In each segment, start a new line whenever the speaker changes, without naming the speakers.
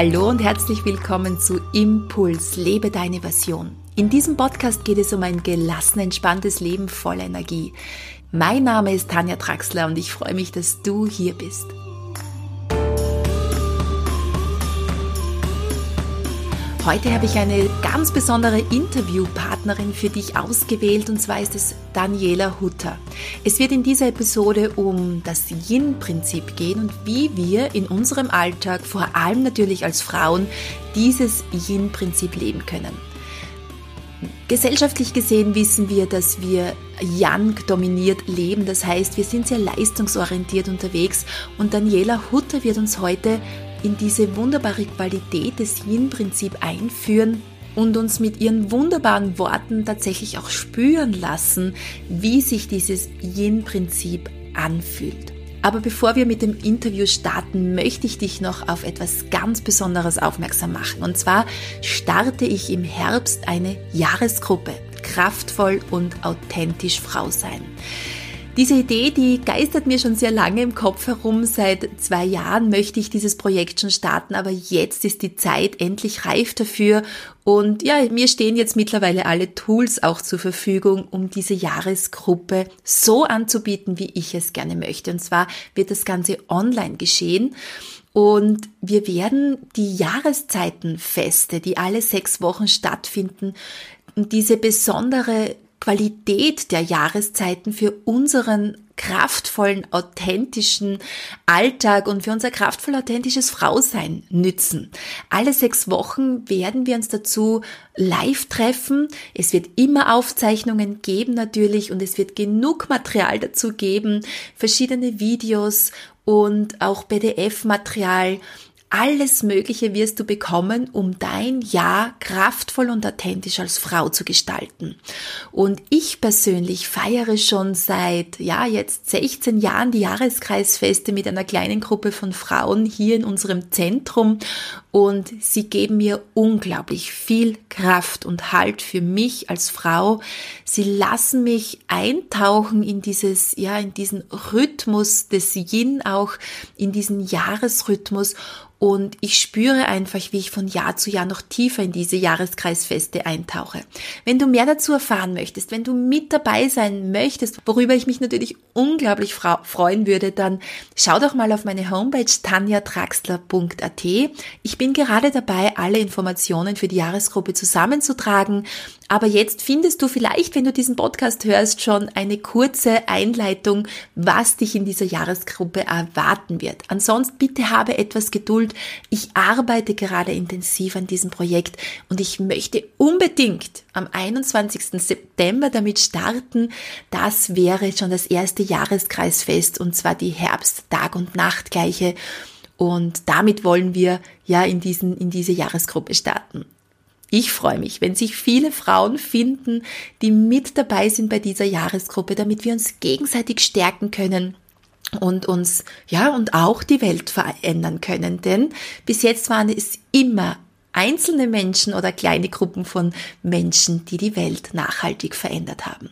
Hallo und herzlich willkommen zu Impuls, lebe deine Version. In diesem Podcast geht es um ein gelassen, entspanntes Leben voller Energie. Mein Name ist Tanja Traxler und ich freue mich, dass du hier bist. Heute habe ich eine ganz besondere Interviewpartnerin für dich ausgewählt und zwar ist es Daniela Hutter. Es wird in dieser Episode um das Yin-Prinzip gehen und wie wir in unserem Alltag, vor allem natürlich als Frauen, dieses Yin-Prinzip leben können. Gesellschaftlich gesehen wissen wir, dass wir Yang dominiert leben. Das heißt, wir sind sehr leistungsorientiert unterwegs und Daniela Hutter wird uns heute in diese wunderbare Qualität des Yin-Prinzip einführen und uns mit ihren wunderbaren Worten tatsächlich auch spüren lassen, wie sich dieses Yin-Prinzip anfühlt. Aber bevor wir mit dem Interview starten, möchte ich dich noch auf etwas ganz Besonderes aufmerksam machen. Und zwar starte ich im Herbst eine Jahresgruppe Kraftvoll und authentisch Frau sein. Diese Idee, die geistert mir schon sehr lange im Kopf herum. Seit zwei Jahren möchte ich dieses Projekt schon starten, aber jetzt ist die Zeit endlich reif dafür. Und ja, mir stehen jetzt mittlerweile alle Tools auch zur Verfügung, um diese Jahresgruppe so anzubieten, wie ich es gerne möchte. Und zwar wird das Ganze online geschehen. Und wir werden die Jahreszeitenfeste, die alle sechs Wochen stattfinden, diese besondere Qualität der Jahreszeiten für unseren kraftvollen, authentischen Alltag und für unser kraftvoll authentisches Frausein nützen. Alle sechs Wochen werden wir uns dazu live treffen. Es wird immer Aufzeichnungen geben natürlich und es wird genug Material dazu geben, verschiedene Videos und auch PDF-Material alles Mögliche wirst du bekommen, um dein Jahr kraftvoll und authentisch als Frau zu gestalten. Und ich persönlich feiere schon seit, ja, jetzt 16 Jahren die Jahreskreisfeste mit einer kleinen Gruppe von Frauen hier in unserem Zentrum und sie geben mir unglaublich viel Kraft und Halt für mich als Frau. Sie lassen mich eintauchen in dieses, ja, in diesen Rhythmus des Yin auch, in diesen Jahresrhythmus und ich spüre einfach, wie ich von Jahr zu Jahr noch tiefer in diese Jahreskreisfeste eintauche. Wenn du mehr dazu erfahren möchtest, wenn du mit dabei sein möchtest, worüber ich mich natürlich unglaublich freuen würde, dann schau doch mal auf meine Homepage tanjatraxler.at. Ich bin gerade dabei, alle Informationen für die Jahresgruppe zusammenzutragen aber jetzt findest du vielleicht, wenn du diesen Podcast hörst, schon eine kurze Einleitung, was dich in dieser Jahresgruppe erwarten wird. Ansonsten bitte habe etwas Geduld. Ich arbeite gerade intensiv an diesem Projekt und ich möchte unbedingt am 21. September damit starten. Das wäre schon das erste Jahreskreisfest und zwar die Herbst-Tag- und Nachtgleiche. Und damit wollen wir ja in diesen, in diese Jahresgruppe starten. Ich freue mich, wenn sich viele Frauen finden, die mit dabei sind bei dieser Jahresgruppe, damit wir uns gegenseitig stärken können und uns, ja, und auch die Welt verändern können. Denn bis jetzt waren es immer einzelne Menschen oder kleine Gruppen von Menschen, die die Welt nachhaltig verändert haben.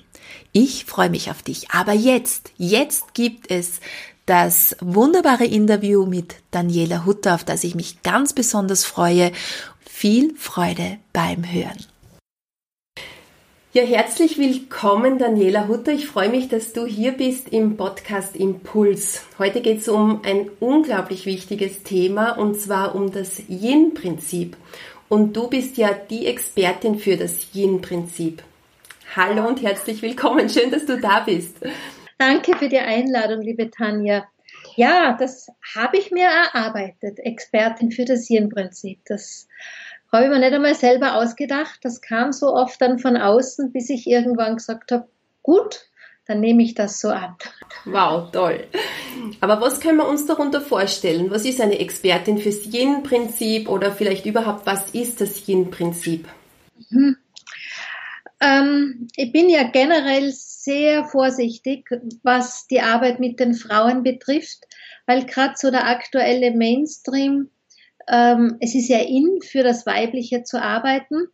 Ich freue mich auf dich. Aber jetzt, jetzt gibt es das wunderbare Interview mit Daniela Hutter, auf das ich mich ganz besonders freue viel Freude beim Hören. Ja, herzlich willkommen, Daniela Hutter. Ich freue mich, dass du hier bist im Podcast Impuls. Heute geht es um ein unglaublich wichtiges Thema und zwar um das Yin-Prinzip. Und du bist ja die Expertin für das Yin-Prinzip. Hallo und herzlich willkommen. Schön, dass du da bist.
Danke für die Einladung, liebe Tanja. Ja, das habe ich mir erarbeitet. Expertin für das Yin-Prinzip. Das habe ich mir nicht einmal selber ausgedacht. Das kam so oft dann von außen, bis ich irgendwann gesagt habe, gut, dann nehme ich das so an.
Wow, toll. Aber was können wir uns darunter vorstellen? Was ist eine Expertin fürs Yin-Prinzip oder vielleicht überhaupt, was ist das Yin-Prinzip?
Mhm. Ähm, ich bin ja generell sehr vorsichtig, was die Arbeit mit den Frauen betrifft, weil gerade so der aktuelle Mainstream ähm, es ist ja in, für das Weibliche zu arbeiten.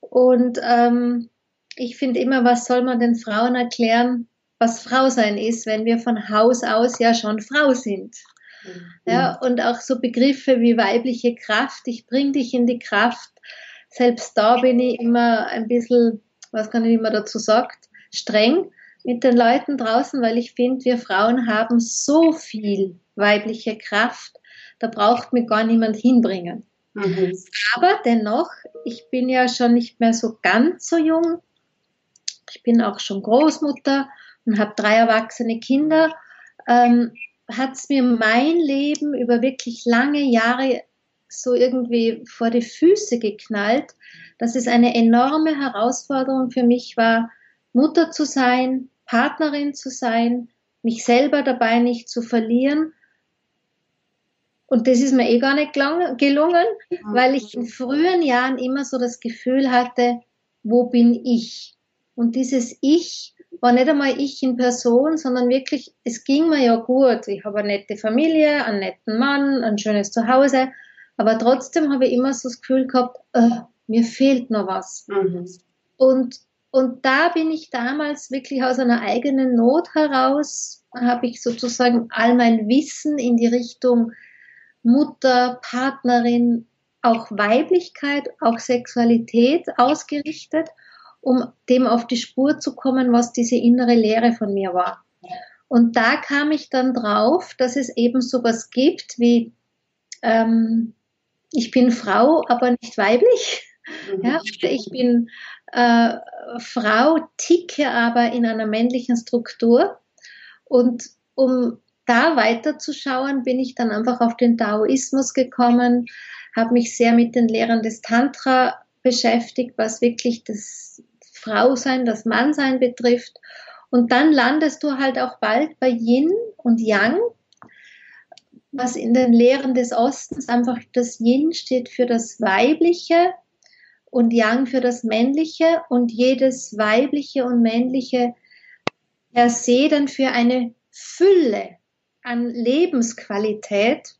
Und ähm, ich finde immer, was soll man den Frauen erklären, was Frau sein ist, wenn wir von Haus aus ja schon Frau sind. Mhm. Ja, und auch so Begriffe wie weibliche Kraft, ich bring dich in die Kraft. Selbst da bin ich immer ein bisschen, was kann ich immer dazu sagt, streng mit den Leuten draußen, weil ich finde, wir Frauen haben so viel weibliche Kraft, da braucht mir gar niemand hinbringen. Mhm. Aber dennoch, ich bin ja schon nicht mehr so ganz so jung. Ich bin auch schon Großmutter und habe drei erwachsene Kinder. Ähm, hat es mir mein Leben über wirklich lange Jahre so irgendwie vor die Füße geknallt, dass es eine enorme Herausforderung für mich war, Mutter zu sein, Partnerin zu sein, mich selber dabei nicht zu verlieren und das ist mir eh gar nicht gelungen, weil ich in frühen Jahren immer so das Gefühl hatte, wo bin ich? Und dieses Ich war nicht einmal ich in Person, sondern wirklich, es ging mir ja gut. Ich habe eine nette Familie, einen netten Mann, ein schönes Zuhause, aber trotzdem habe ich immer so das Gefühl gehabt, äh, mir fehlt noch was. Mhm. Und, und da bin ich damals wirklich aus einer eigenen Not heraus, habe ich sozusagen all mein Wissen in die Richtung Mutter, Partnerin, auch Weiblichkeit, auch Sexualität ausgerichtet, um dem auf die Spur zu kommen, was diese innere Lehre von mir war. Und da kam ich dann drauf, dass es eben sowas gibt wie ähm, ich bin Frau, aber nicht weiblich. Mhm. Ja, ich bin äh, Frau, ticke aber in einer männlichen Struktur. Und um da weiterzuschauen, bin ich dann einfach auf den Taoismus gekommen, habe mich sehr mit den Lehren des Tantra beschäftigt, was wirklich das Frausein, das Mannsein betrifft. Und dann landest du halt auch bald bei Yin und Yang, was in den Lehren des Ostens einfach das Yin steht für das Weibliche und Yang für das Männliche und jedes Weibliche und Männliche per se dann für eine Fülle an Lebensqualität,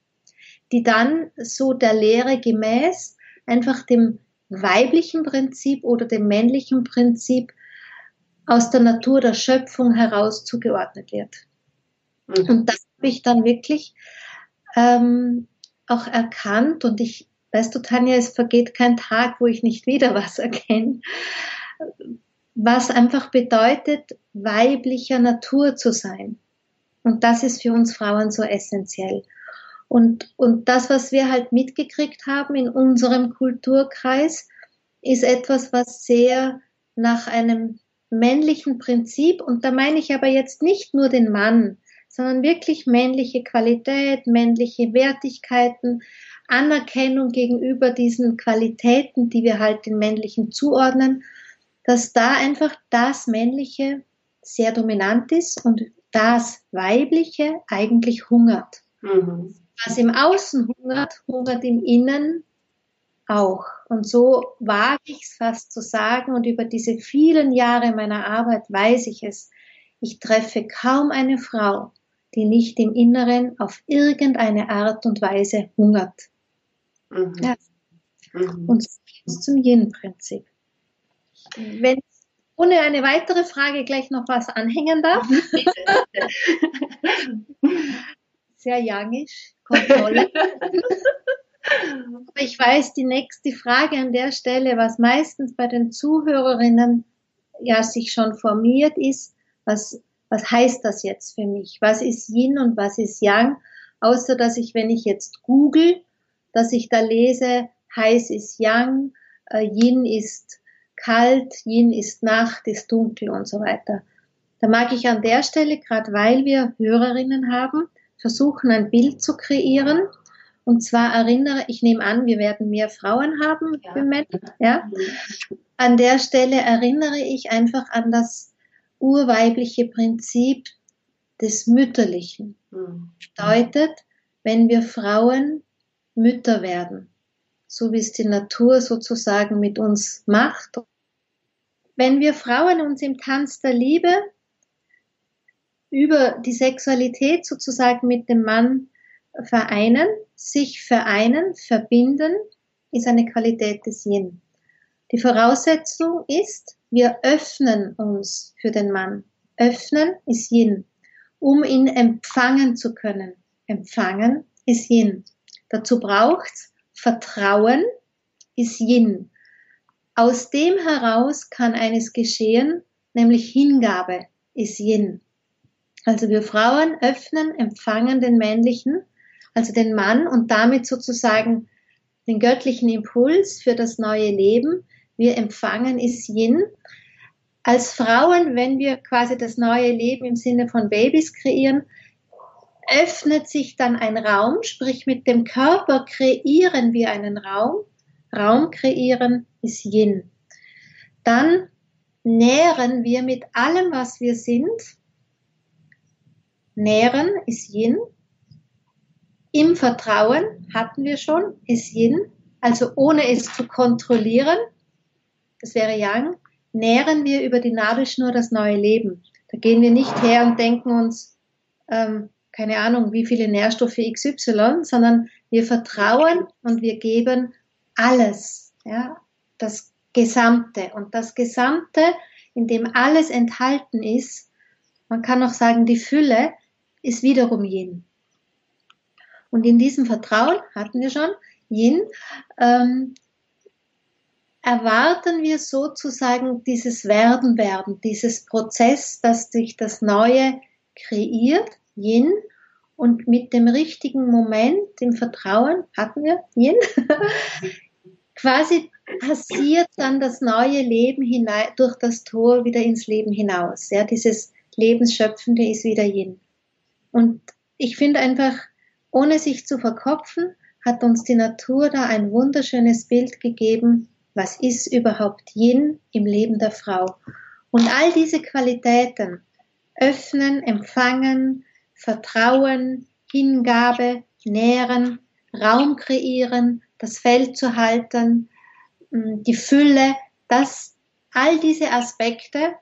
die dann so der Lehre gemäß einfach dem weiblichen Prinzip oder dem männlichen Prinzip aus der Natur der Schöpfung heraus zugeordnet wird. Mhm. Und das habe ich dann wirklich ähm, auch erkannt und ich, weißt du, Tanja, es vergeht kein Tag, wo ich nicht wieder was erkenne, was einfach bedeutet, weiblicher Natur zu sein. Und das ist für uns Frauen so essentiell. Und, und das, was wir halt mitgekriegt haben in unserem Kulturkreis, ist etwas, was sehr nach einem männlichen Prinzip, und da meine ich aber jetzt nicht nur den Mann, sondern wirklich männliche Qualität, männliche Wertigkeiten, Anerkennung gegenüber diesen Qualitäten, die wir halt den männlichen zuordnen, dass da einfach das Männliche sehr dominant ist und das Weibliche eigentlich hungert. Mhm. Was im Außen hungert, hungert im Innen auch. Und so wage ich es fast zu sagen und über diese vielen Jahre meiner Arbeit weiß ich es. Ich treffe kaum eine Frau, die nicht im Inneren auf irgendeine Art und Weise hungert. Mhm. Ja. Mhm. Und so zum Yin-Prinzip. Wenn ohne eine weitere Frage gleich noch was anhängen darf. Sehr youngisch, Kontrolle. Aber ich weiß, die nächste Frage an der Stelle, was meistens bei den Zuhörerinnen ja sich schon formiert ist, was, was heißt das jetzt für mich? Was ist Yin und was ist Yang? Außer dass ich, wenn ich jetzt google, dass ich da lese, heiß ist Yang, äh, Yin ist kalt, Yin ist Nacht, ist dunkel und so weiter. Da mag ich an der Stelle, gerade weil wir Hörerinnen haben, versuchen, ein Bild zu kreieren. Und zwar erinnere, ich nehme an, wir werden mehr Frauen haben ja. für Männer. Ja? An der Stelle erinnere ich einfach an das urweibliche Prinzip des Mütterlichen. Mhm. Bedeutet, wenn wir Frauen Mütter werden, so wie es die Natur sozusagen mit uns macht wenn wir Frauen uns im Tanz der Liebe über die Sexualität sozusagen mit dem Mann vereinen, sich vereinen, verbinden, ist eine Qualität des Yin. Die Voraussetzung ist, wir öffnen uns für den Mann. Öffnen ist Yin, um ihn empfangen zu können. empfangen, ist Yin. Dazu braucht's Vertrauen, ist Yin. Aus dem heraus kann eines geschehen, nämlich Hingabe ist Yin. Also wir Frauen öffnen, empfangen den männlichen, also den Mann und damit sozusagen den göttlichen Impuls für das neue Leben. Wir empfangen ist Yin. Als Frauen, wenn wir quasi das neue Leben im Sinne von Babys kreieren, öffnet sich dann ein Raum, sprich mit dem Körper kreieren wir einen Raum. Raum kreieren ist Yin. Dann nähren wir mit allem, was wir sind. Nähren ist Yin. Im Vertrauen hatten wir schon, ist Yin. Also ohne es zu kontrollieren, das wäre Yang, nähren wir über die Nabelschnur das neue Leben. Da gehen wir nicht her und denken uns, ähm, keine Ahnung, wie viele Nährstoffe XY, sondern wir vertrauen und wir geben alles, ja, das Gesamte. Und das Gesamte, in dem alles enthalten ist, man kann auch sagen, die Fülle, ist wiederum Yin. Und in diesem Vertrauen hatten wir schon Yin, ähm, erwarten wir sozusagen dieses Werden werden, dieses Prozess, dass sich das Neue kreiert Yin und mit dem richtigen Moment, dem Vertrauen, hatten wir Yin, quasi passiert dann das neue Leben hinein, durch das Tor wieder ins Leben hinaus. Ja, dieses Lebensschöpfende ist wieder Yin. Und ich finde einfach, ohne sich zu verkopfen, hat uns die Natur da ein wunderschönes Bild gegeben, was ist überhaupt Yin im Leben der Frau. Und all diese Qualitäten, öffnen, empfangen, Vertrauen, Hingabe, Nähren, Raum kreieren, das Feld zu halten, die Fülle, das, all diese Aspekte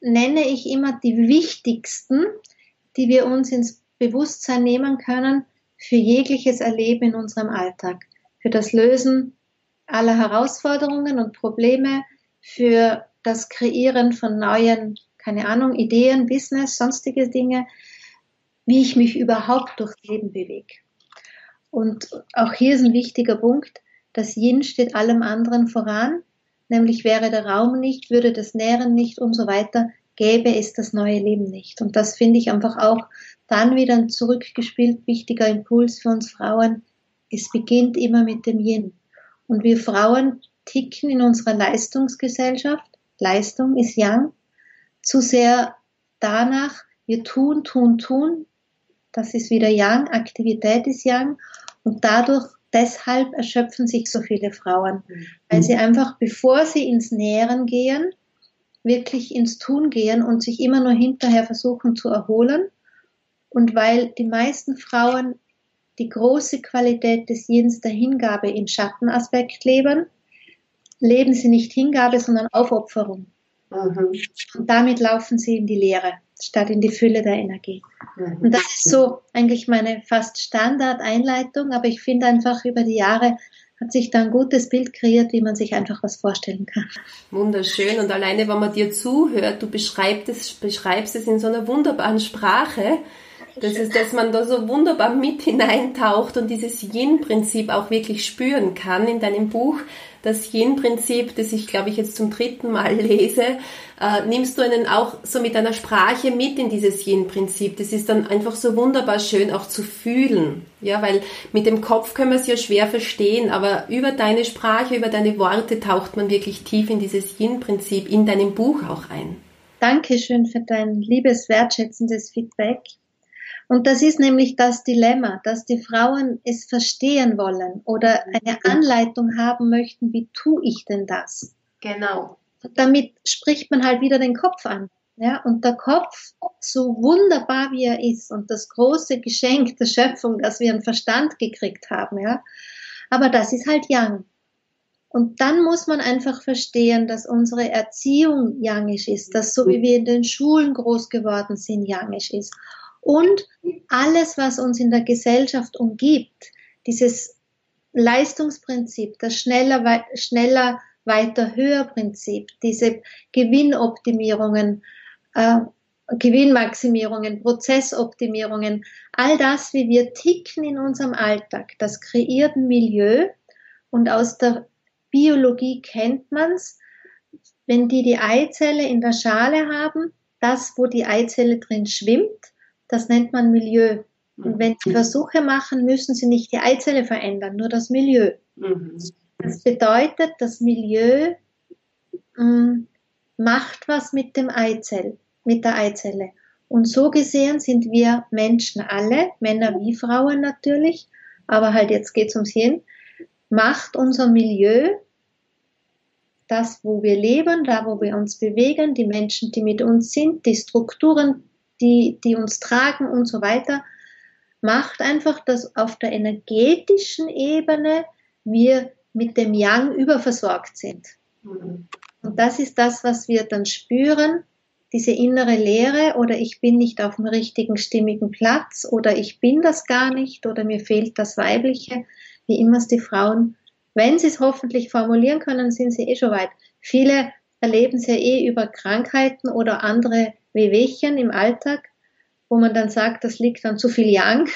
nenne ich immer die wichtigsten, die wir uns ins Bewusstsein nehmen können für jegliches Erleben in unserem Alltag, für das Lösen aller Herausforderungen und Probleme, für das Kreieren von neuen, keine Ahnung, Ideen, Business, sonstige Dinge, wie ich mich überhaupt durchs Leben bewege. Und auch hier ist ein wichtiger Punkt, das Yin steht allem anderen voran, nämlich wäre der Raum nicht, würde das Nähren nicht und so weiter, gäbe es das neue Leben nicht. Und das finde ich einfach auch dann wieder ein zurückgespielt wichtiger Impuls für uns Frauen. Es beginnt immer mit dem Yin. Und wir Frauen ticken in unserer Leistungsgesellschaft, Leistung ist Yang, zu sehr danach, wir tun, tun, tun, das ist wieder Yang, Aktivität ist Yang und dadurch, deshalb erschöpfen sich so viele Frauen, weil sie einfach, bevor sie ins Nähren gehen, wirklich ins Tun gehen und sich immer nur hinterher versuchen zu erholen und weil die meisten Frauen die große Qualität des Yins der Hingabe im Schattenaspekt leben, leben sie nicht Hingabe, sondern Aufopferung. Mhm. Und damit laufen sie in die Leere statt in die Fülle der Energie. Mhm. Und das ist so eigentlich meine fast Standard-Einleitung, aber ich finde einfach über die Jahre hat sich da ein gutes Bild kreiert, wie man sich einfach was vorstellen kann.
Wunderschön. Und alleine, wenn man dir zuhört, du beschreibst es, beschreibst es in so einer wunderbaren Sprache, das ist, dass man da so wunderbar mit hineintaucht und dieses Yin-Prinzip auch wirklich spüren kann in deinem Buch. Das Yin-Prinzip, das ich glaube ich jetzt zum dritten Mal lese, äh, nimmst du einen auch so mit deiner Sprache mit in dieses Yin-Prinzip. Das ist dann einfach so wunderbar schön auch zu fühlen. Ja, weil mit dem Kopf können wir es ja schwer verstehen, aber über deine Sprache, über deine Worte taucht man wirklich tief in dieses Yin-Prinzip in deinem Buch auch ein.
Dankeschön für dein liebes, wertschätzendes Feedback. Und das ist nämlich das Dilemma, dass die Frauen es verstehen wollen oder eine Anleitung haben möchten, wie tue ich denn das?
Genau.
Damit spricht man halt wieder den Kopf an. Ja, und der Kopf, so wunderbar wie er ist und das große Geschenk der Schöpfung, dass wir einen Verstand gekriegt haben, ja. Aber das ist halt Yang. Und dann muss man einfach verstehen, dass unsere Erziehung yangisch ist, dass so wie wir in den Schulen groß geworden sind, yangisch ist und alles, was uns in der Gesellschaft umgibt, dieses Leistungsprinzip, das schneller, schneller, weiter, höher Prinzip, diese Gewinnoptimierungen, äh, Gewinnmaximierungen, Prozessoptimierungen, all das, wie wir ticken in unserem Alltag, das kreiert ein Milieu. Und aus der Biologie kennt man's, wenn die die Eizelle in der Schale haben, das, wo die Eizelle drin schwimmt, das nennt man Milieu. Und mhm. wenn sie Versuche machen, müssen sie nicht die Eizelle verändern, nur das Milieu. Mhm. Das bedeutet, das Milieu mh, mm, macht was mit dem Eizell, mit der Eizelle. Und so gesehen sind wir Menschen alle, Männer wie Frauen natürlich, aber halt jetzt geht's ums Hin, macht unser Milieu das, wo wir leben, da, wo wir uns bewegen, die Menschen, die mit uns sind, die Strukturen, die, die uns tragen und so weiter, macht einfach, dass auf der energetischen Ebene wir mit dem Yang überversorgt sind. Und das ist das, was wir dann spüren, diese innere Leere oder ich bin nicht auf dem richtigen stimmigen Platz oder ich bin das gar nicht oder mir fehlt das Weibliche, wie immer es die Frauen wenn sie es hoffentlich formulieren können, sind sie eh schon weit. Viele erleben es ja eh über Krankheiten oder andere Wehwehchen im Alltag, wo man dann sagt, das liegt an zu viel Yang.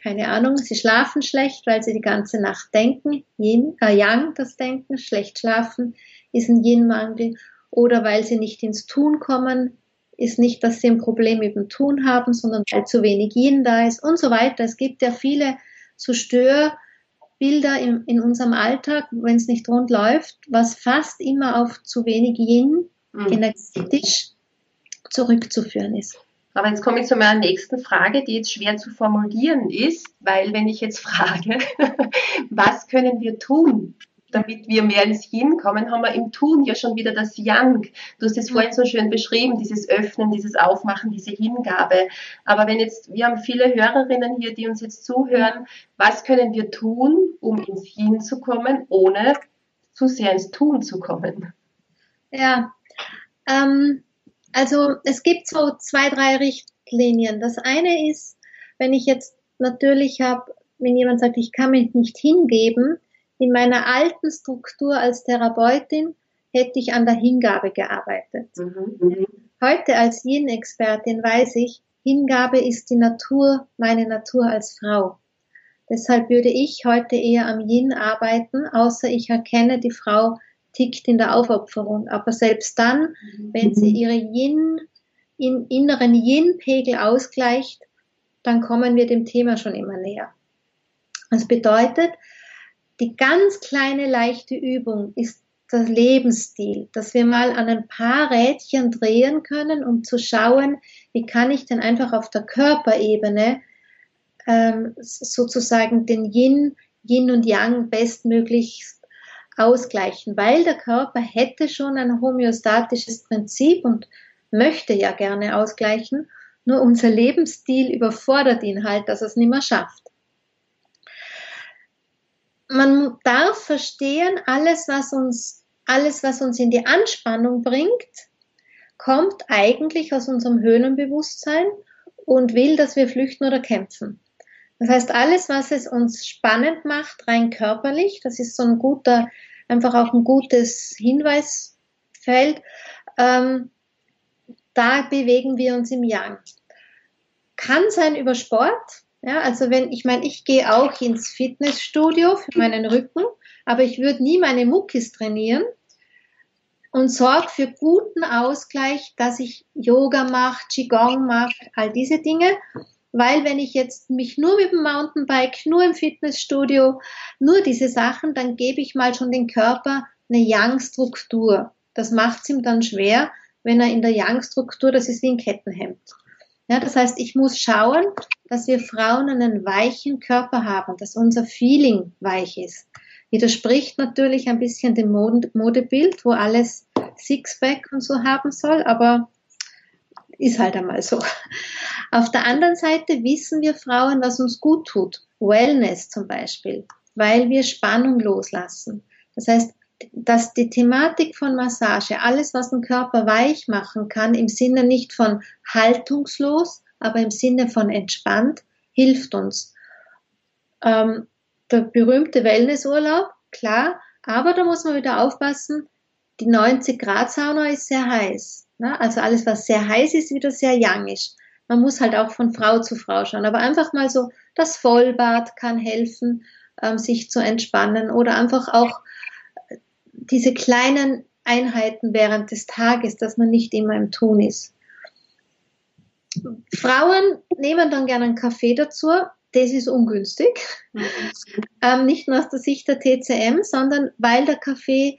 Keine Ahnung, sie schlafen schlecht, weil sie die ganze Nacht denken. Yin, äh, Yang, das Denken, schlecht schlafen ist ein Yin-Mangel. Oder weil sie nicht ins Tun kommen, ist nicht, dass sie ein Problem mit dem Tun haben, sondern weil zu wenig Yin da ist und so weiter. Es gibt ja viele so Stör- Bilder in, in unserem Alltag, wenn es nicht rund läuft, was fast immer auf zu wenig Yin mhm. energetisch zurückzuführen ist.
Aber jetzt komme ich zu meiner nächsten Frage, die jetzt schwer zu formulieren ist, weil wenn ich jetzt frage, was können wir tun, damit wir mehr ins Yin kommen, haben wir im Tun ja schon wieder das Yang. Du hast es vorhin so schön beschrieben, dieses Öffnen, dieses Aufmachen, diese Hingabe. Aber wenn jetzt, wir haben viele Hörerinnen hier, die uns jetzt zuhören, was können wir tun, um ins Yin zu kommen, ohne zu sehr ins Tun zu kommen?
Ja, ähm, also es gibt so zwei, drei Richtlinien. Das eine ist, wenn ich jetzt natürlich habe, wenn jemand sagt, ich kann mich nicht hingeben, in meiner alten Struktur als Therapeutin hätte ich an der Hingabe gearbeitet. Mhm. mhm. Heute als Yin-Expertin weiß ich, Hingabe ist die Natur, meine Natur als Frau. Deshalb würde ich heute eher am Yin arbeiten, außer ich erkenne, die Frau tickt in der Aufopferung. Aber selbst dann, mhm. wenn sie ihre Yin, in, inneren Yin-Pegel ausgleicht, dann kommen wir dem Thema schon immer näher. Das bedeutet, die ganz kleine leichte Übung ist der Lebensstil, dass wir mal an ein paar Rädchen drehen können, um zu schauen, wie kann ich denn einfach auf der Körperebene ähm, sozusagen den Yin, Yin und Yang bestmöglichst ausgleichen, weil der Körper hätte schon ein homöostatisches Prinzip und möchte ja gerne ausgleichen, nur unser Lebensstil überfordert ihn halt, dass er es nicht mehr schafft man darf verstehen, alles, was uns, alles, was uns in die Anspannung bringt, kommt eigentlich aus unserem Höhlenbewusstsein und will, dass wir flüchten oder kämpfen. Das heißt, alles, was es uns spannend macht, rein körperlich, das ist so ein guter, einfach auch ein gutes Hinweisfeld, ähm, da bewegen wir uns im Yang. Kann sein über Sport, ja, also wenn, ich meine, ich gehe auch ins Fitnessstudio für meinen Rücken, aber ich würde nie meine Muckis trainieren und sorge für guten Ausgleich, dass ich Yoga mache, Qigong mache, all diese Dinge. Weil wenn ich jetzt mich nur mit dem Mountainbike, nur im Fitnessstudio, nur diese Sachen, dann gebe ich mal schon den Körper eine Yang-Struktur. Das macht es ihm dann schwer, wenn er in der Yang-Struktur, das ist wie ein Kettenhemd. Ja, das heißt, ich muss schauen, dass wir Frauen einen weichen Körper haben, dass unser Feeling weich ist. Widerspricht natürlich ein bisschen dem Modebild, wo alles Sixpack und so haben soll, aber ist halt einmal so. Auf der anderen Seite wissen wir Frauen, was uns gut tut. Wellness zum Beispiel, weil wir Spannung loslassen. Das heißt, dass die Thematik von Massage, alles, was den Körper weich machen kann, im Sinne nicht von haltungslos, aber im Sinne von entspannt, hilft uns. Ähm, der berühmte Wellnessurlaub, klar, aber da muss man wieder aufpassen, die 90 Grad Sauna ist sehr heiß. Ne? Also alles, was sehr heiß ist, wieder sehr young ist. Man muss halt auch von Frau zu Frau schauen. Aber einfach mal so, das Vollbad kann helfen, ähm, sich zu entspannen oder einfach auch diese kleinen Einheiten während des Tages, dass man nicht immer im Tun ist. Frauen nehmen dann gerne einen Kaffee dazu. Das ist ungünstig. Mhm. Ähm, nicht nur aus der Sicht der TCM, sondern weil der Kaffee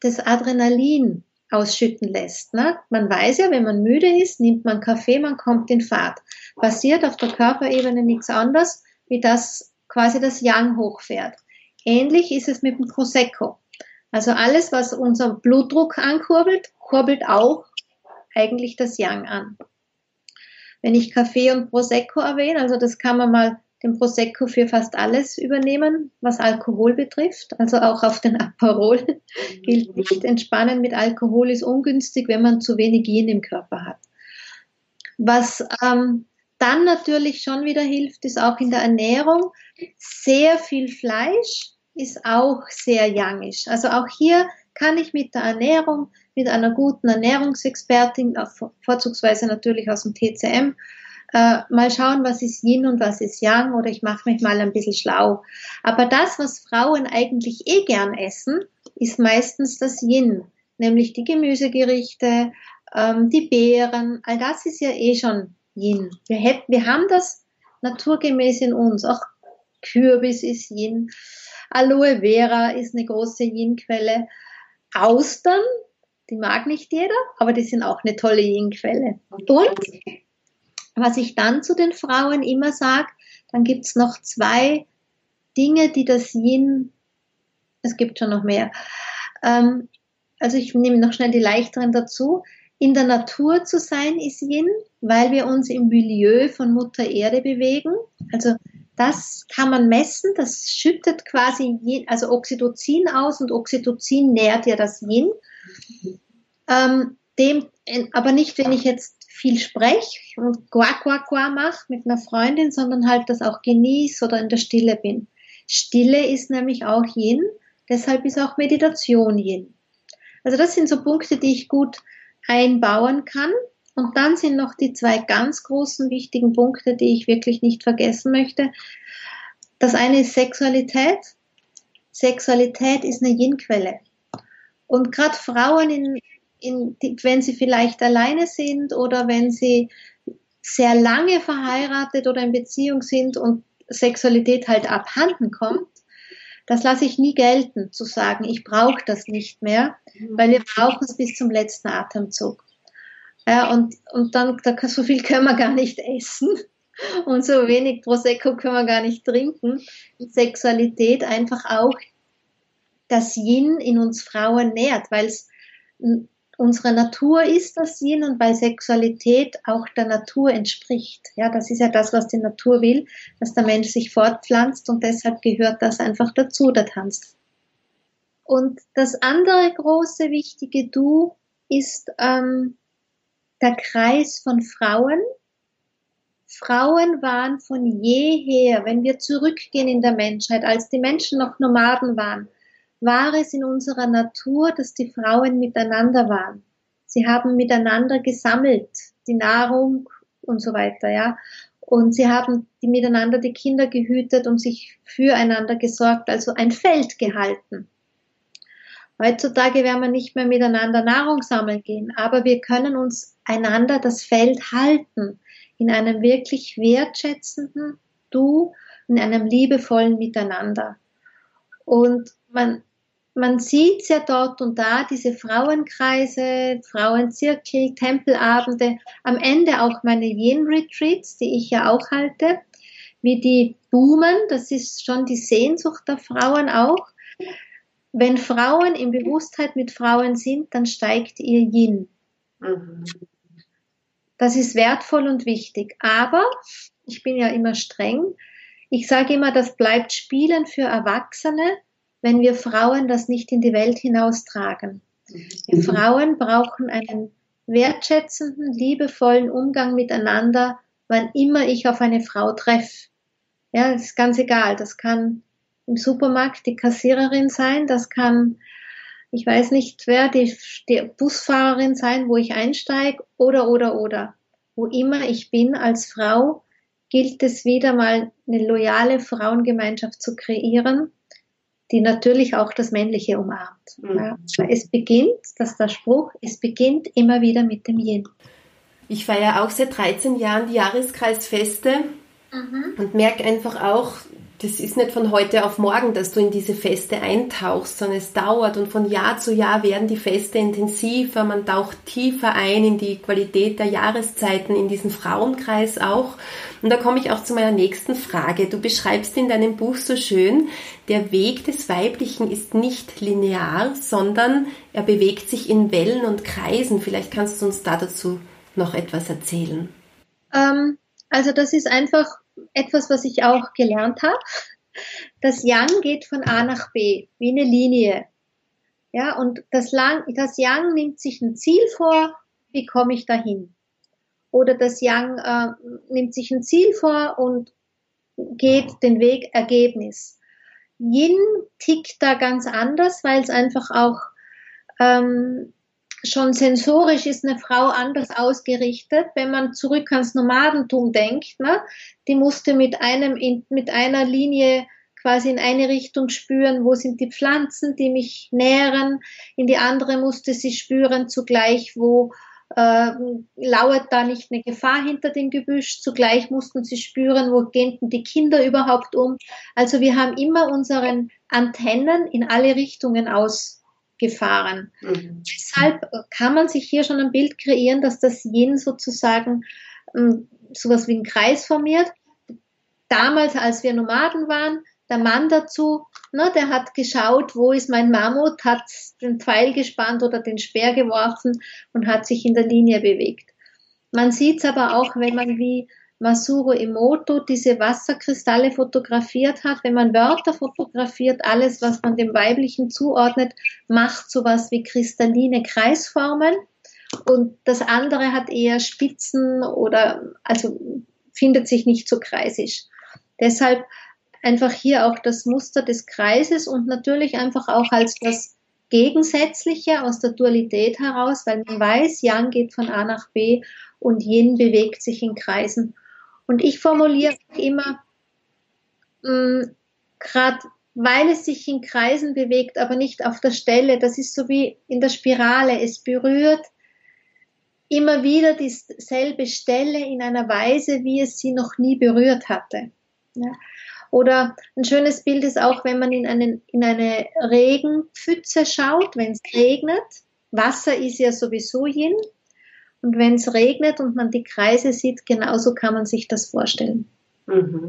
das Adrenalin ausschütten lässt. Ne? Man weiß ja, wenn man müde ist, nimmt man Kaffee, man kommt in Fahrt. Passiert auf der Körperebene nichts anderes, wie dass quasi das Yang hochfährt. Ähnlich ist es mit dem Prosecco. Also alles, was unseren Blutdruck ankurbelt, kurbelt auch eigentlich das Yang an. Wenn ich Kaffee und Prosecco erwähne, also das kann man mal den Prosecco für fast alles übernehmen, was Alkohol betrifft. Also auch auf den Aperol gilt nicht. Entspannen mit Alkohol ist ungünstig, wenn man zu wenig Yin im Körper hat. Was ähm, dann natürlich schon wieder hilft, ist auch in der Ernährung sehr viel Fleisch, ist auch sehr yangisch. Also auch hier kann ich mit der Ernährung, mit einer guten Ernährungsexpertin, vorzugsweise natürlich aus dem TCM, äh, mal schauen, was ist Yin und was ist Yang oder ich mache mich mal ein bisschen schlau. Aber das, was Frauen eigentlich eh gern essen, ist meistens das Yin, nämlich die Gemüsegerichte, ähm, die Beeren, all das ist ja eh schon Yin. Wir, hätten, wir haben das naturgemäß in uns. Auch Kürbis ist Yin. Aloe Vera ist eine große Yin-Quelle. Austern, die mag nicht jeder, aber die sind auch eine tolle Yin-Quelle. Und was ich dann zu den Frauen immer sage, dann gibt es noch zwei Dinge, die das Yin, es gibt schon noch mehr. Ähm, also ich nehme noch schnell die leichteren dazu. In der Natur zu sein ist Yin, weil wir uns im Milieu von Mutter Erde bewegen. Also das kann man messen, das schüttet quasi also Oxytocin aus und Oxytocin nährt ja das Yin. Ähm, dem, aber nicht, wenn ich jetzt viel spreche und qua qua qua mache mit einer Freundin, sondern halt das auch genieße oder in der Stille bin. Stille ist nämlich auch Yin, deshalb ist auch Meditation Yin. Also das sind so Punkte, die ich gut einbauen kann. Und dann sind noch die zwei ganz großen wichtigen Punkte, die ich wirklich nicht vergessen möchte. Das eine ist Sexualität. Sexualität ist eine Yin-Quelle. Und gerade Frauen, in, in, wenn sie vielleicht alleine sind oder wenn sie sehr lange verheiratet oder in Beziehung sind und Sexualität halt abhanden kommt, das lasse ich nie gelten, zu sagen, ich brauche das nicht mehr, weil wir brauchen es bis zum letzten Atemzug. Ja, und, und dann, da, so viel können wir gar nicht essen und so wenig Prosecco können wir gar nicht trinken. Sexualität einfach auch das Yin in uns Frauen nährt, weil es unsere Natur ist das Yin und weil Sexualität auch der Natur entspricht. Ja, das ist ja das, was die Natur will, dass der Mensch sich fortpflanzt und deshalb gehört das einfach dazu, der Tanz. Und das andere große, wichtige Du ist ähm, der Kreis von Frauen. Frauen waren von jeher, wenn wir zurückgehen in der Menschheit, als die Menschen noch Nomaden waren, war es in unserer Natur, dass die Frauen miteinander waren. Sie haben miteinander gesammelt, die Nahrung und so weiter, ja. Und sie haben die miteinander die Kinder gehütet und sich füreinander gesorgt, also ein Feld gehalten. Heutzutage werden wir nicht mehr miteinander Nahrung sammeln gehen, aber wir können uns einander das Feld halten in einem wirklich wertschätzenden Du, in einem liebevollen Miteinander. Und man, man sieht ja dort und da diese Frauenkreise, Frauenzirkel, Tempelabende, am Ende auch meine Yin-Retreats, die ich ja auch halte, wie die boomen, das ist schon die Sehnsucht der Frauen auch wenn Frauen in Bewusstheit mit Frauen sind, dann steigt ihr Yin. Mhm. Das ist wertvoll und wichtig. Aber ich bin ja immer streng. Ich sage immer, das bleibt Spielen für Erwachsene, wenn wir Frauen das nicht in die Welt hinaustragen. Wir mhm. Frauen brauchen einen wertschätzenden, liebevollen Umgang miteinander, wann immer ich auf eine Frau treffe. Ja, das ist ganz egal. Das kann im Supermarkt die Kassiererin sein, das kann ich weiß nicht, wer die, die Busfahrerin sein, wo ich einsteige oder, oder, oder. Wo immer ich bin als Frau, gilt es wieder mal eine loyale Frauengemeinschaft zu kreieren, die natürlich auch das Männliche umarmt. Mhm. Ja, es beginnt, das ist der Spruch, es beginnt immer wieder mit dem Yin.
Ich feiere auch seit 13 Jahren die Jahreskreisfeste mhm. und merke einfach auch, das ist nicht von heute auf morgen, dass du in diese Feste eintauchst, sondern es dauert und von Jahr zu Jahr werden die Feste intensiver, man taucht tiefer ein in die Qualität der Jahreszeiten, in diesen Frauenkreis auch. Und da komme ich auch zu meiner nächsten Frage. Du beschreibst in deinem Buch so schön, der Weg des Weiblichen ist nicht linear, sondern er bewegt sich in Wellen und Kreisen. Vielleicht kannst du uns da dazu noch etwas erzählen.
Ähm, also das ist einfach etwas, was ich auch gelernt habe. Das Yang geht von A nach B, wie eine Linie. Ja, und das, Lang, das Yang nimmt sich ein Ziel vor, wie komme ich dahin? Oder das Yang äh, nimmt sich ein Ziel vor und geht den Weg Ergebnis. Yin tickt da ganz anders, weil es einfach auch ähm, schon sensorisch ist eine Frau anders ausgerichtet. Wenn man zurück ans Nomadentum denkt, ne, die musste mit einem, in, mit einer Linie quasi in eine Richtung spüren, wo sind die Pflanzen, die mich nähren, in die andere musste sie spüren zugleich, wo äh, lauert da nicht eine Gefahr hinter dem Gebüsch, zugleich mussten sie spüren, wo gehen die Kinder überhaupt um. Also wir haben immer unseren Antennen in alle Richtungen aus gefahren. Mhm. Deshalb kann man sich hier schon ein Bild kreieren, dass das Yin sozusagen ähm, sowas wie ein Kreis formiert. Damals, als wir Nomaden waren, der Mann dazu, ne, der hat geschaut, wo ist mein Mammut, hat den Pfeil gespannt oder den Speer geworfen und hat sich in der Linie bewegt. Man sieht es aber auch, wenn man wie Masuro Emoto diese Wasserkristalle fotografiert hat. Wenn man Wörter fotografiert, alles, was man dem Weiblichen zuordnet, macht sowas wie kristalline Kreisformen. Und das andere hat eher Spitzen oder, also findet sich nicht so kreisisch. Deshalb einfach hier auch das Muster des Kreises und natürlich einfach auch als das Gegensätzliche aus der Dualität heraus, weil man weiß, Yang geht von A nach B und Yin bewegt sich in Kreisen. Und ich formuliere immer, mm, gerade weil es sich in Kreisen bewegt, aber nicht auf der Stelle, das ist so wie in der Spirale, es berührt immer wieder dieselbe Stelle in einer Weise, wie es sie noch nie berührt hatte. Ja. Oder ein schönes Bild ist auch, wenn man in, einen, in eine Regenpfütze schaut, wenn es regnet. Wasser ist ja sowieso Yin. Und wenn es regnet und man die Kreise sieht, genauso kann man sich das vorstellen. Mhm.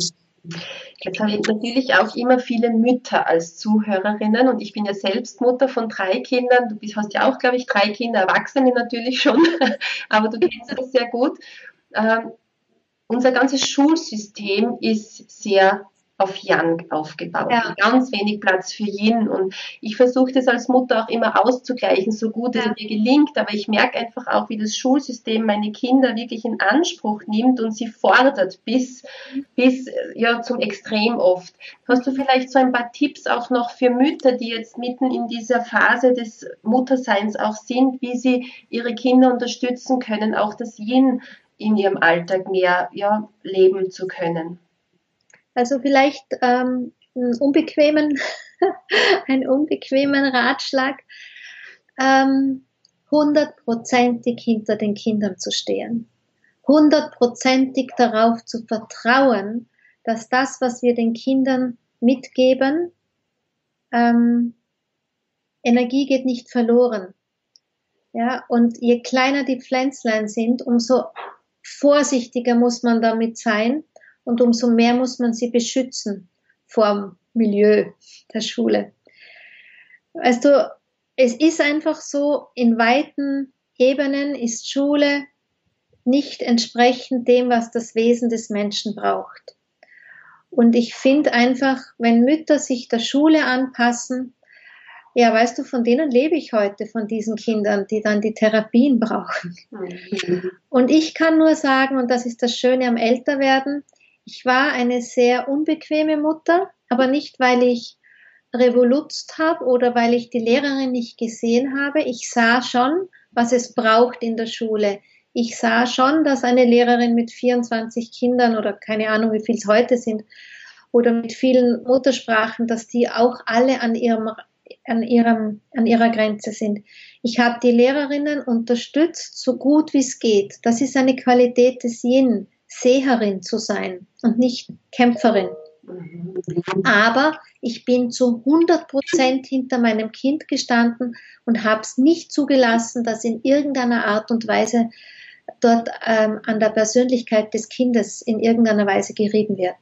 Jetzt habe ich natürlich auch immer viele Mütter als Zuhörerinnen und ich bin ja selbst Mutter von drei Kindern. Du bist, hast ja auch, glaube ich, drei Kinder, Erwachsene natürlich schon, aber du kennst das sehr gut. Ähm, unser ganzes Schulsystem ist sehr auf Yang aufgebaut. Ja. Ganz wenig Platz für Yin. Und ich versuche das als Mutter auch immer auszugleichen, so gut ja. es mir gelingt. Aber ich merke einfach auch, wie das Schulsystem meine Kinder wirklich in Anspruch nimmt und sie fordert bis, bis ja, zum Extrem oft. Hast du vielleicht so ein paar Tipps auch noch für Mütter, die jetzt mitten in dieser Phase des Mutterseins auch sind, wie sie ihre Kinder unterstützen können, auch das Yin in ihrem Alltag mehr ja, leben zu können?
Also vielleicht ähm, einen unbequemen, einen unbequemen Ratschlag, ähm, hundertprozentig hinter den Kindern zu stehen, hundertprozentig darauf zu vertrauen, dass das, was wir den Kindern mitgeben, ähm, Energie geht nicht verloren. Ja, und je kleiner die Pflänzlein sind, umso vorsichtiger muss man damit sein, und umso mehr muss man sie beschützen vom Milieu der Schule. Weißt du, es ist einfach so, in weiten Ebenen ist Schule nicht entsprechend dem, was das Wesen des Menschen braucht. Und ich finde einfach, wenn Mütter sich der Schule anpassen, ja, weißt du, von denen lebe ich heute, von diesen Kindern, die dann die Therapien brauchen. Mhm. Und ich kann nur sagen, und das ist das Schöne am Älterwerden, ich war eine sehr unbequeme Mutter, aber nicht, weil ich revolutzt habe oder weil ich die Lehrerin nicht gesehen habe. Ich sah schon, was es braucht in der Schule. Ich sah schon, dass eine Lehrerin mit 24 Kindern oder keine Ahnung, wie viel es heute sind, oder mit vielen Muttersprachen, dass die auch alle an ihrem an, ihrem, an ihrer Grenze sind. Ich habe die Lehrerinnen unterstützt, so gut wie es geht. Das ist eine Qualität des Yin, Seherin zu sein und nicht Kämpferin. Aber ich bin zu 100 Prozent hinter meinem Kind gestanden und habe es nicht zugelassen, dass in irgendeiner Art und Weise dort ähm, an der Persönlichkeit des Kindes in irgendeiner Weise gerieben wird.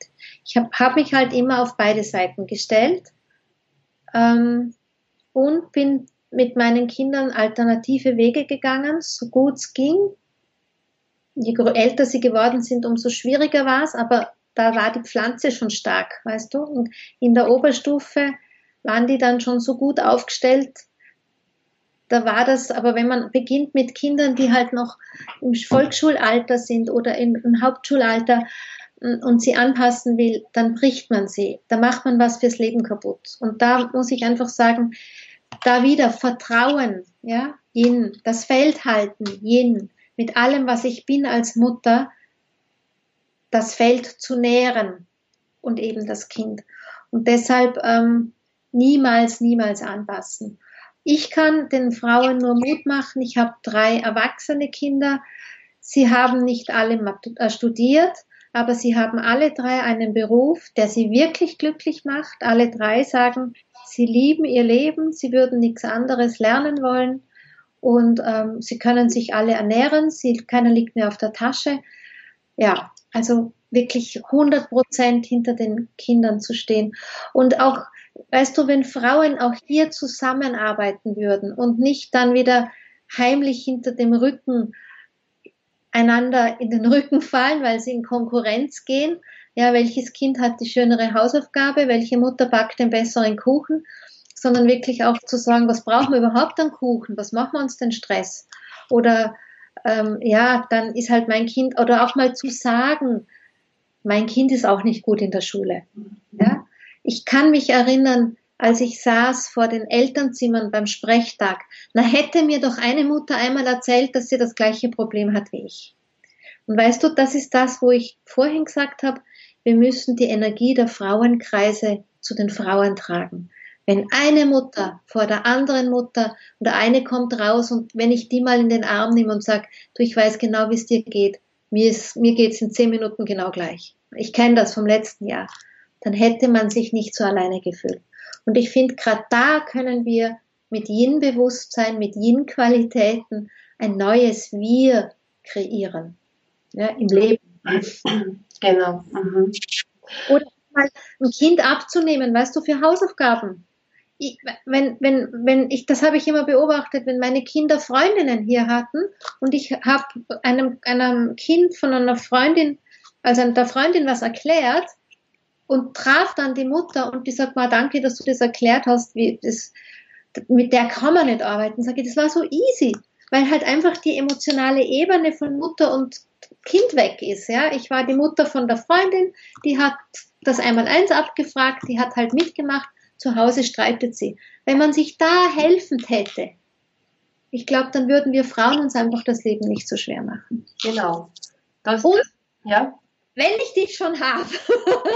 Ich habe hab mich halt immer auf beide Seiten gestellt ähm, und bin mit meinen Kindern alternative Wege gegangen, so gut es ging. Je älter sie geworden sind, umso schwieriger war es, aber da war die Pflanze schon stark, weißt du. Und in der Oberstufe waren die dann schon so gut aufgestellt. Da war das, aber wenn man beginnt mit Kindern, die halt noch im Volksschulalter sind oder im, im Hauptschulalter mm, und sie anpassen will, dann bricht man sie. Da macht man was fürs Leben kaputt. Und da muss ich einfach sagen, da wieder Vertrauen, ja, Yin, das Feld halten, Yin, mit allem, was ich bin als Mutter, das Feld zu nähren und eben das Kind. Und deshalb ähm, niemals, niemals anpassen. Ich kann den Frauen nur Mut machen. Ich habe drei erwachsene Kinder. Sie haben nicht alle äh, studiert, aber sie haben alle drei einen Beruf, der sie wirklich glücklich macht. Alle drei sagen, sie lieben ihr Leben, sie würden nichts anderes lernen wollen und ähm, sie können sich alle ernähren, sie, keiner liegt mehr auf der Tasche. Ja, also wirklich 100 Prozent hinter den Kindern zu stehen. Und auch, weißt du, wenn Frauen auch hier zusammenarbeiten würden und nicht dann wieder heimlich hinter dem Rücken einander in den Rücken fallen, weil sie in Konkurrenz gehen. Ja, welches Kind hat die schönere Hausaufgabe? Welche Mutter backt den besseren Kuchen? Sondern wirklich auch zu sagen, was brauchen wir überhaupt an Kuchen? Was machen wir uns denn Stress? Oder ähm, ja, dann ist halt mein Kind, oder auch mal zu sagen, mein Kind ist auch nicht gut in der Schule. Ja? Ich kann mich erinnern, als ich saß vor den Elternzimmern beim Sprechtag, na hätte mir doch eine Mutter einmal erzählt, dass sie das gleiche Problem hat wie ich. Und weißt du, das ist das, wo ich vorhin gesagt habe, wir müssen die Energie der Frauenkreise zu den Frauen tragen. Wenn eine Mutter vor der anderen Mutter oder eine kommt raus und wenn ich die mal in den Arm nehme und sage, du, ich weiß genau, wie es dir geht, mir, ist, mir geht's in zehn Minuten genau gleich. Ich kenne das vom letzten Jahr. Dann hätte man sich nicht so alleine gefühlt. Und ich finde, gerade da können wir mit Yin-Bewusstsein, mit Yin-Qualitäten ein neues Wir kreieren ja, im Leben.
Genau. Mhm.
Oder mal ein Kind abzunehmen, weißt du, für Hausaufgaben ich, wenn, wenn, wenn ich, das habe ich immer beobachtet, wenn meine Kinder Freundinnen hier hatten und ich habe einem, einem Kind von einer Freundin, also der Freundin was erklärt und traf dann die Mutter und die sagt mal, danke, dass du das erklärt hast, wie das, mit der kann man nicht arbeiten. Sage ich, das war so easy, weil halt einfach die emotionale Ebene von Mutter und Kind weg ist. Ja, ich war die Mutter von der Freundin, die hat das einmal eins abgefragt, die hat halt mitgemacht zu Hause streitet sie. Wenn man sich da helfend hätte, ich glaube, dann würden wir Frauen uns einfach das Leben nicht so schwer machen.
Genau.
Das, Und, ja. wenn ich dich schon habe,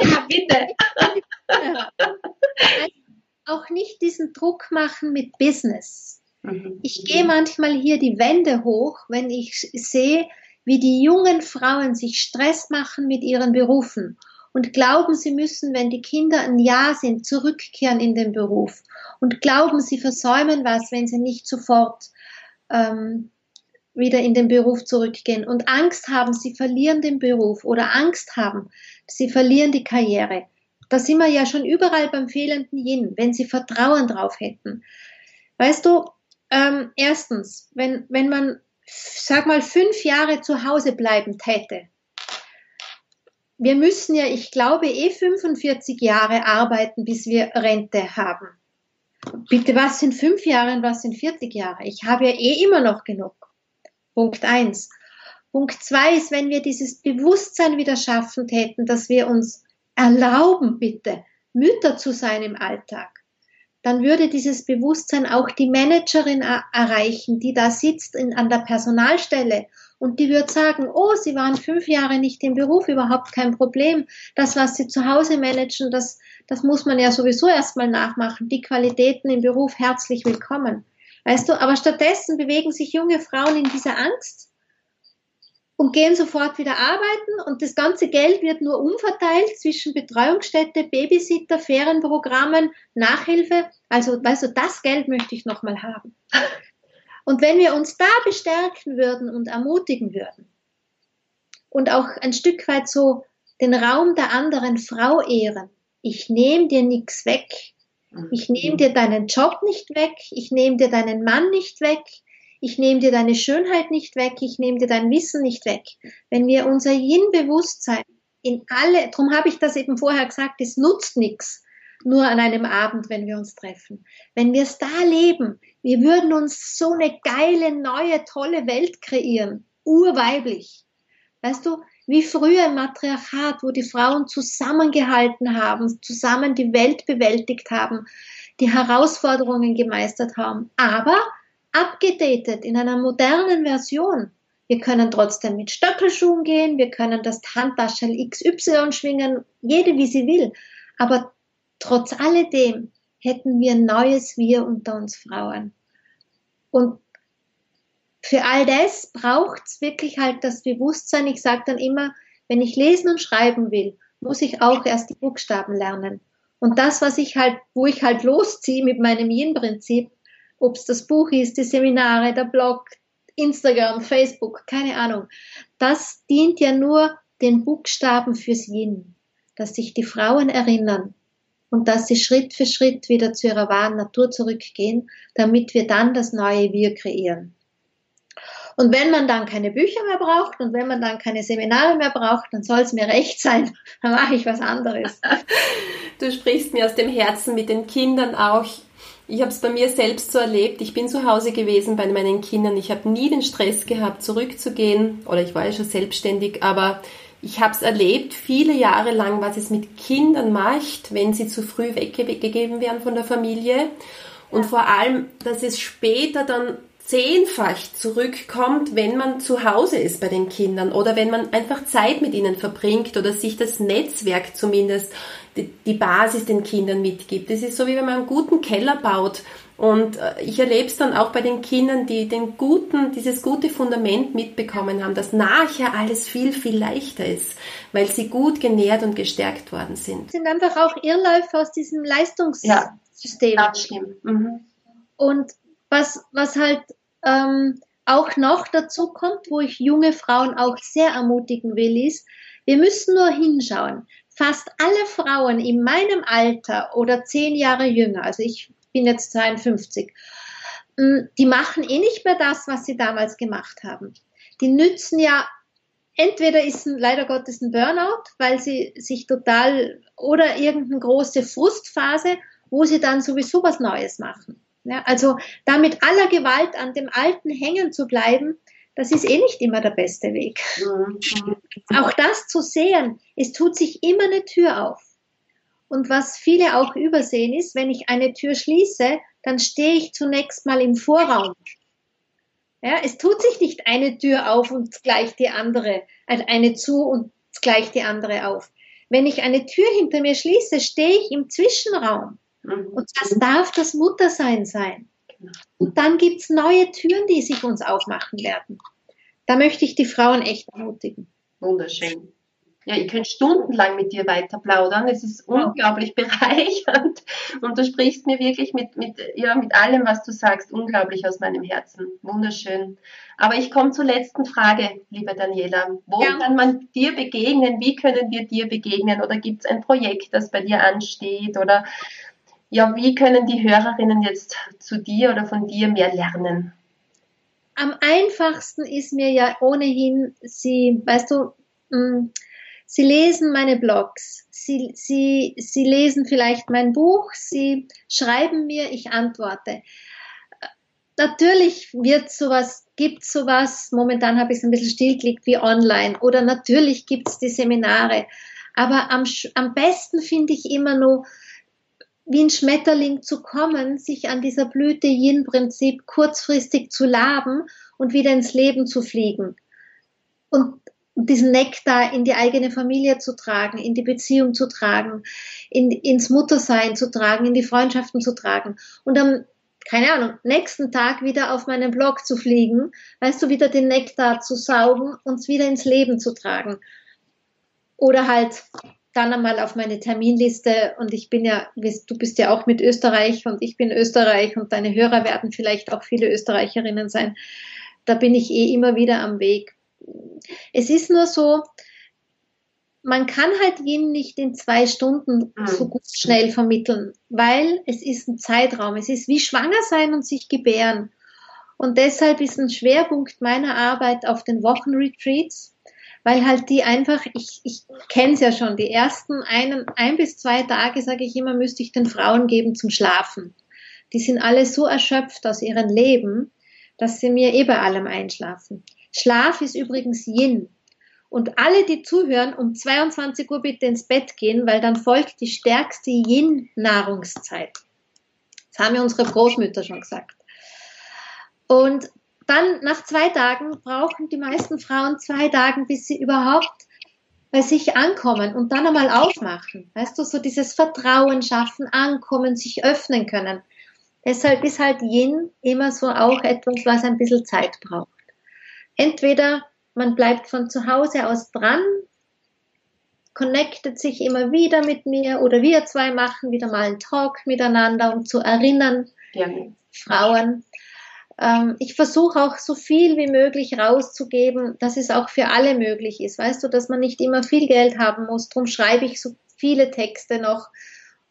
ja, bitte.
auch nicht diesen Druck machen mit Business. Mhm. Ich gehe manchmal hier die Wände hoch, wenn ich sehe, wie die jungen Frauen sich Stress machen mit ihren Berufen und glauben, sie müssen, wenn die Kinder ein Jahr sind, zurückkehren in den Beruf und glauben, sie versäumen was, wenn sie nicht sofort ähm, wieder in den Beruf zurückgehen und Angst haben, sie verlieren den Beruf oder Angst haben, sie verlieren die Karriere. Da sind wir ja schon überall beim fehlenden Yin, wenn sie Vertrauen drauf hätten. Weißt du, ähm, erstens, wenn, wenn man, sag mal, fünf Jahre zu Hause bleiben täte, wir müssen ja, ich glaube, eh 45 Jahre arbeiten, bis wir Rente haben. Bitte, was sind fünf Jahre und was sind 40 Jahre? Ich habe ja eh immer noch genug. Punkt eins. Punkt zwei ist, wenn wir dieses Bewusstsein wieder schaffen hätten, dass wir uns erlauben, bitte, Mütter zu sein im Alltag. dann würde dieses Bewusstsein auch die Managerin erreichen, die da sitzt in, an der Personalstelle und die würde sagen, oh, Sie waren fünf Jahre nicht im Beruf, überhaupt kein Problem. Das, was Sie zu Hause managen, das, das muss man ja sowieso erstmal nachmachen. Die Qualitäten im Beruf herzlich willkommen. Weißt du, aber stattdessen bewegen sich junge Frauen in dieser Angst und gehen sofort wieder arbeiten und das ganze Geld wird nur umverteilt zwischen Betreuungsstätte, Babysitter, Ferienprogrammen, Nachhilfe. Also, weißt du, das Geld möchte ich nochmal haben. Und wenn wir uns da bestärken würden und ermutigen würden und auch ein Stück weit so den Raum der anderen Frau ehren, ich nehme dir nichts weg, ich nehme dir deinen Job nicht weg, ich nehme dir deinen Mann nicht weg, ich nehme dir deine Schönheit nicht weg, ich nehme dir dein Wissen nicht weg. Wenn wir unser Yin-Bewusstsein in alle, darum habe ich das eben vorher gesagt, es nutzt nichts, nur an einem Abend, wenn wir uns treffen. Wenn wir es da leben, wir würden uns so eine geile, neue, tolle Welt kreieren, urweiblich. Weißt du, wie früher im Matriarchat, wo die Frauen zusammengehalten haben, zusammen die Welt bewältigt haben, die Herausforderungen gemeistert haben, aber abgedatet in einer modernen Version. Wir können trotzdem mit Stöckelschuhen gehen, wir können das Handtaschel XY schwingen, jede wie sie will. Aber trotz alledem hätten wir ein neues Wir unter uns Frauen. Und für all das braucht es wirklich halt das Bewusstsein. Ich sage dann immer, wenn ich lesen und schreiben will, muss ich auch erst die Buchstaben lernen. Und das, was ich halt, wo ich halt losziehe mit meinem Yin-Prinzip, ob es das Buch ist, die Seminare, der Blog, Instagram, Facebook, keine Ahnung, das dient ja nur den Buchstaben fürs Yin, dass sich die Frauen erinnern, und dass sie Schritt für Schritt wieder zu ihrer wahren Natur zurückgehen, damit wir dann das neue Wir kreieren. Und wenn man dann keine Bücher mehr braucht und wenn man dann keine Seminare mehr braucht, dann soll es mir recht sein, dann mache ich was anderes.
Du sprichst mir aus dem Herzen mit den Kindern auch. Ich habe es bei mir selbst so erlebt. Ich bin zu Hause gewesen bei meinen Kindern. Ich habe nie den Stress gehabt, zurückzugehen. Oder ich war ja schon selbstständig, aber ich habe es erlebt, viele Jahre lang, was es mit Kindern macht, wenn sie zu früh weggegeben werden von der Familie. Und vor allem, dass es später dann zehnfach zurückkommt, wenn man zu Hause ist bei den Kindern oder wenn man einfach Zeit mit ihnen verbringt oder sich das Netzwerk zumindest, die, Basis den Kindern mitgibt. Das ist so wie wenn man einen guten Keller baut und äh, ich erlebe es dann auch bei den Kindern, die den guten, dieses gute Fundament mitbekommen haben, dass nachher alles viel, viel leichter ist, weil sie gut genährt und gestärkt worden sind.
sind einfach auch Irrläufe aus diesem Leistungssystem.
Ja, schlimm. Mhm.
Und was, was halt ähm, auch noch dazu kommt, wo ich junge Frauen auch sehr ermutigen will, ist, wir müssen nur hinschauen. Fast alle Frauen in meinem Alter oder zehn Jahre jünger, also ich bin jetzt 52, mm, die machen eh nicht mehr das, was sie damals gemacht haben. Die nützen ja, entweder ist ein, leider Gottes ein Burnout, weil sie sich total, oder irgendeine große Frustphase, wo sie dann sowieso was Neues machen. Ja, also da mit aller Gewalt an dem Alten hängen zu bleiben, das ist eh nicht immer der beste Weg. Mhm. Auch das zu sehen, es tut sich immer eine Tür auf. Und was viele auch übersehen ist, wenn ich eine Tür schließe, dann stehe ich zunächst mal im Vorraum. Ja, es tut sich nicht eine Tür auf und gleich die andere, also eine zu und gleich die andere auf. Wenn ich eine Tür hinter mir schließe, stehe ich im Zwischenraum. Mhm. Und das darf das Muttersein sein. Und dann gibt es neue Türen, die sich uns aufmachen werden. Da möchte ich die Frauen echt ermutigen.
Wunderschön. Ja, ich könnte stundenlang mit dir weiter plaudern. Es ist unglaublich bereichernd und du sprichst mir wirklich mit, mit, ja, mit allem, was du sagst, unglaublich aus meinem Herzen. Wunderschön. Aber ich komme zur letzten Frage, liebe Daniela. Wo ja. kann man dir begegnen? Wie können wir dir begegnen? Oder gibt es ein Projekt, das bei dir ansteht? Oder ja, wie können die Hörerinnen jetzt zu dir oder von dir mehr lernen?
Am einfachsten ist mir ja ohnehin, sie, weißt du, mh, mm, Sie lesen meine Blogs, Sie, Sie, Sie lesen vielleicht mein Buch, Sie schreiben mir, ich antworte. Natürlich wird sowas, gibt sowas, momentan habe ich es ein bisschen stillgelegt wie online. Oder natürlich gibt es die Seminare, aber am, am besten finde ich immer nur, wie ein Schmetterling zu kommen, sich an dieser Blüte Yin-Prinzip kurzfristig zu laben und wieder ins Leben zu fliegen. Und diesen Nektar in die eigene Familie zu tragen, in die Beziehung zu tragen, in, ins Muttersein zu tragen, in die Freundschaften zu tragen. Und am, keine Ahnung, nächsten Tag wieder auf meinen Blog zu fliegen, weißt du, wieder den Nektar zu saugen und wieder ins Leben zu tragen. Oder halt dann einmal auf meine Terminliste und ich bin ja, du bist ja auch mit Österreich und ich bin Österreich und deine Hörer werden vielleicht auch viele Österreicherinnen sein. Da bin ich eh immer wieder am Weg. Es ist nur so, man kann halt Yin nicht in zwei Stunden mhm. so gut schnell vermitteln, weil es ist ein Zeitraum. Es ist wie schwanger sein und sich gebären. Und deshalb ist ein Schwerpunkt meiner Arbeit auf den Wochenretreats, weil halt die einfach, ich, ich kenne es ja schon, die ersten einen, ein bis zwei Tage, sage ich immer, müsste ich den Frauen geben zum Schlafen. Die sind alle so erschöpft aus ihrem Leben, dass sie mir eh bei allem einschlafen. Schlaf ist übrigens Yin. Und alle, die zuhören, um 22 Uhr bitte ins Bett gehen, weil dann folgt die stärkste Yin-Nahrungszeit. Das haben ja unsere Großmütter schon gesagt. Und dann nach zwei Tagen brauchen die meisten Frauen zwei Tage, bis sie überhaupt bei sich ankommen und dann einmal aufmachen. Weißt du, so dieses Vertrauen schaffen, ankommen, sich öffnen können. Deshalb ist halt Yin immer so auch etwas, was ein bisschen Zeit braucht. Entweder man bleibt von zu Hause aus dran, connectet sich immer wieder mit mir oder wir zwei machen wieder mal einen Talk miteinander, um zu erinnern, ja. Frauen, ähm, ich versuche auch so viel wie möglich rauszugeben, dass es auch für alle möglich ist. Weißt du, dass man nicht immer viel Geld haben muss. Darum schreibe ich so viele Texte noch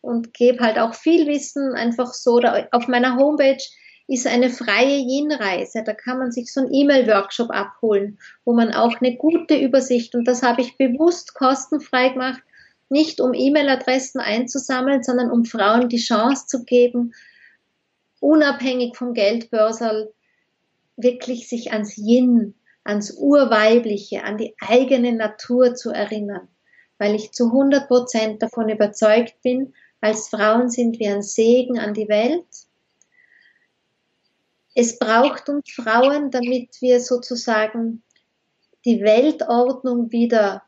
und gebe halt auch viel Wissen einfach so. Auf meiner Homepage ist eine freie Yin-Reise. Da kann man sich so einen E-Mail-Workshop abholen, wo man auch eine gute Übersicht, und das habe ich bewusst kostenfrei gemacht, nicht um E-Mail-Adressen einzusammeln, sondern um Frauen die Chance zu geben, unabhängig vom Geldbörsel wirklich sich ans Yin, ans Urweibliche, an die eigene Natur zu erinnern, weil ich zu 100 Prozent davon überzeugt bin, als Frauen sind wir ein Segen an die Welt. Es braucht uns Frauen, damit wir sozusagen die Weltordnung wieder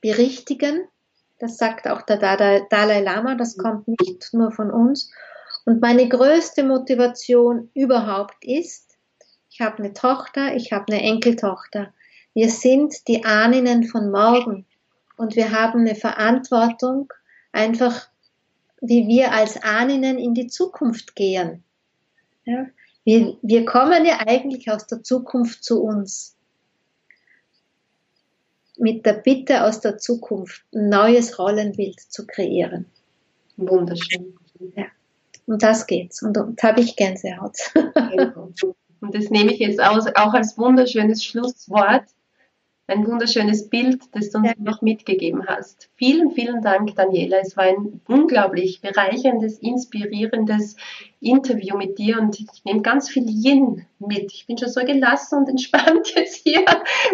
berichtigen. Das sagt auch der Dalai Lama, das kommt nicht nur von uns. Und meine größte Motivation überhaupt ist, ich habe eine Tochter, ich habe eine Enkeltochter. Wir sind die Ahnen von morgen und wir haben eine Verantwortung, einfach wie wir als Ahnen in die Zukunft gehen. Ja? Wir, wir kommen ja eigentlich aus der Zukunft zu uns. Mit der Bitte aus der Zukunft ein neues Rollenbild zu kreieren.
Wunderschön. Ja.
Um das geht's. Und da habe ich Gänsehaut.
Und das nehme ich jetzt auch als wunderschönes Schlusswort. Ein wunderschönes Bild, das du uns ja. noch mitgegeben hast. Vielen, vielen Dank, Daniela. Es war ein unglaublich bereicherndes, inspirierendes Interview mit dir und ich nehme ganz viel Yin mit. Ich bin schon so gelassen und entspannt jetzt hier,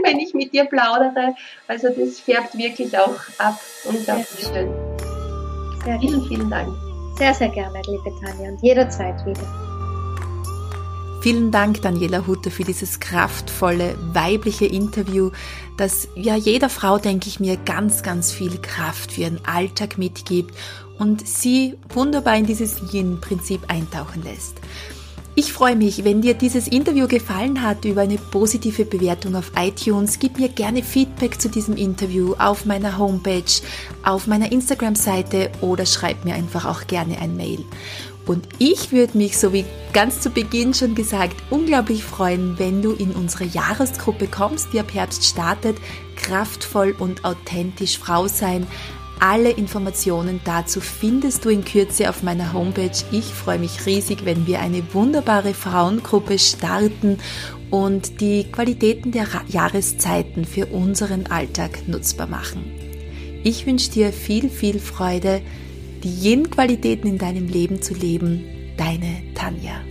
wenn ich mit dir plaudere. Also das färbt wirklich auch ab. Unglaublich schön. Ja. Vielen, vielen Dank.
Sehr, sehr gerne, liebe Tanja, und jederzeit wieder.
Vielen Dank, Daniela Hutter, für dieses kraftvolle, weibliche Interview, das ja jeder Frau, denke ich mir, ganz, ganz viel Kraft für ihren Alltag mitgibt und sie wunderbar in dieses Yin-Prinzip eintauchen lässt. Ich freue mich, wenn dir dieses Interview gefallen hat über eine positive Bewertung auf iTunes. Gib mir gerne Feedback zu diesem Interview auf meiner Homepage, auf meiner Instagram-Seite oder schreib mir einfach auch gerne ein Mail. Und ich würde mich, so wie ganz zu Beginn schon gesagt, unglaublich freuen, wenn du in unsere Jahresgruppe kommst, die ab Herbst startet. Kraftvoll und authentisch Frau sein alle Informationen dazu findest du in Kürze auf meiner Homepage. Ich freue mich riesig, wenn wir eine wunderbare Frauengruppe starten und die Qualitäten der Jahreszeiten für unseren Alltag nutzbar machen. Ich wünsche dir viel, viel Freude, die Yin-Qualitäten in deinem Leben zu leben. Deine Tanja.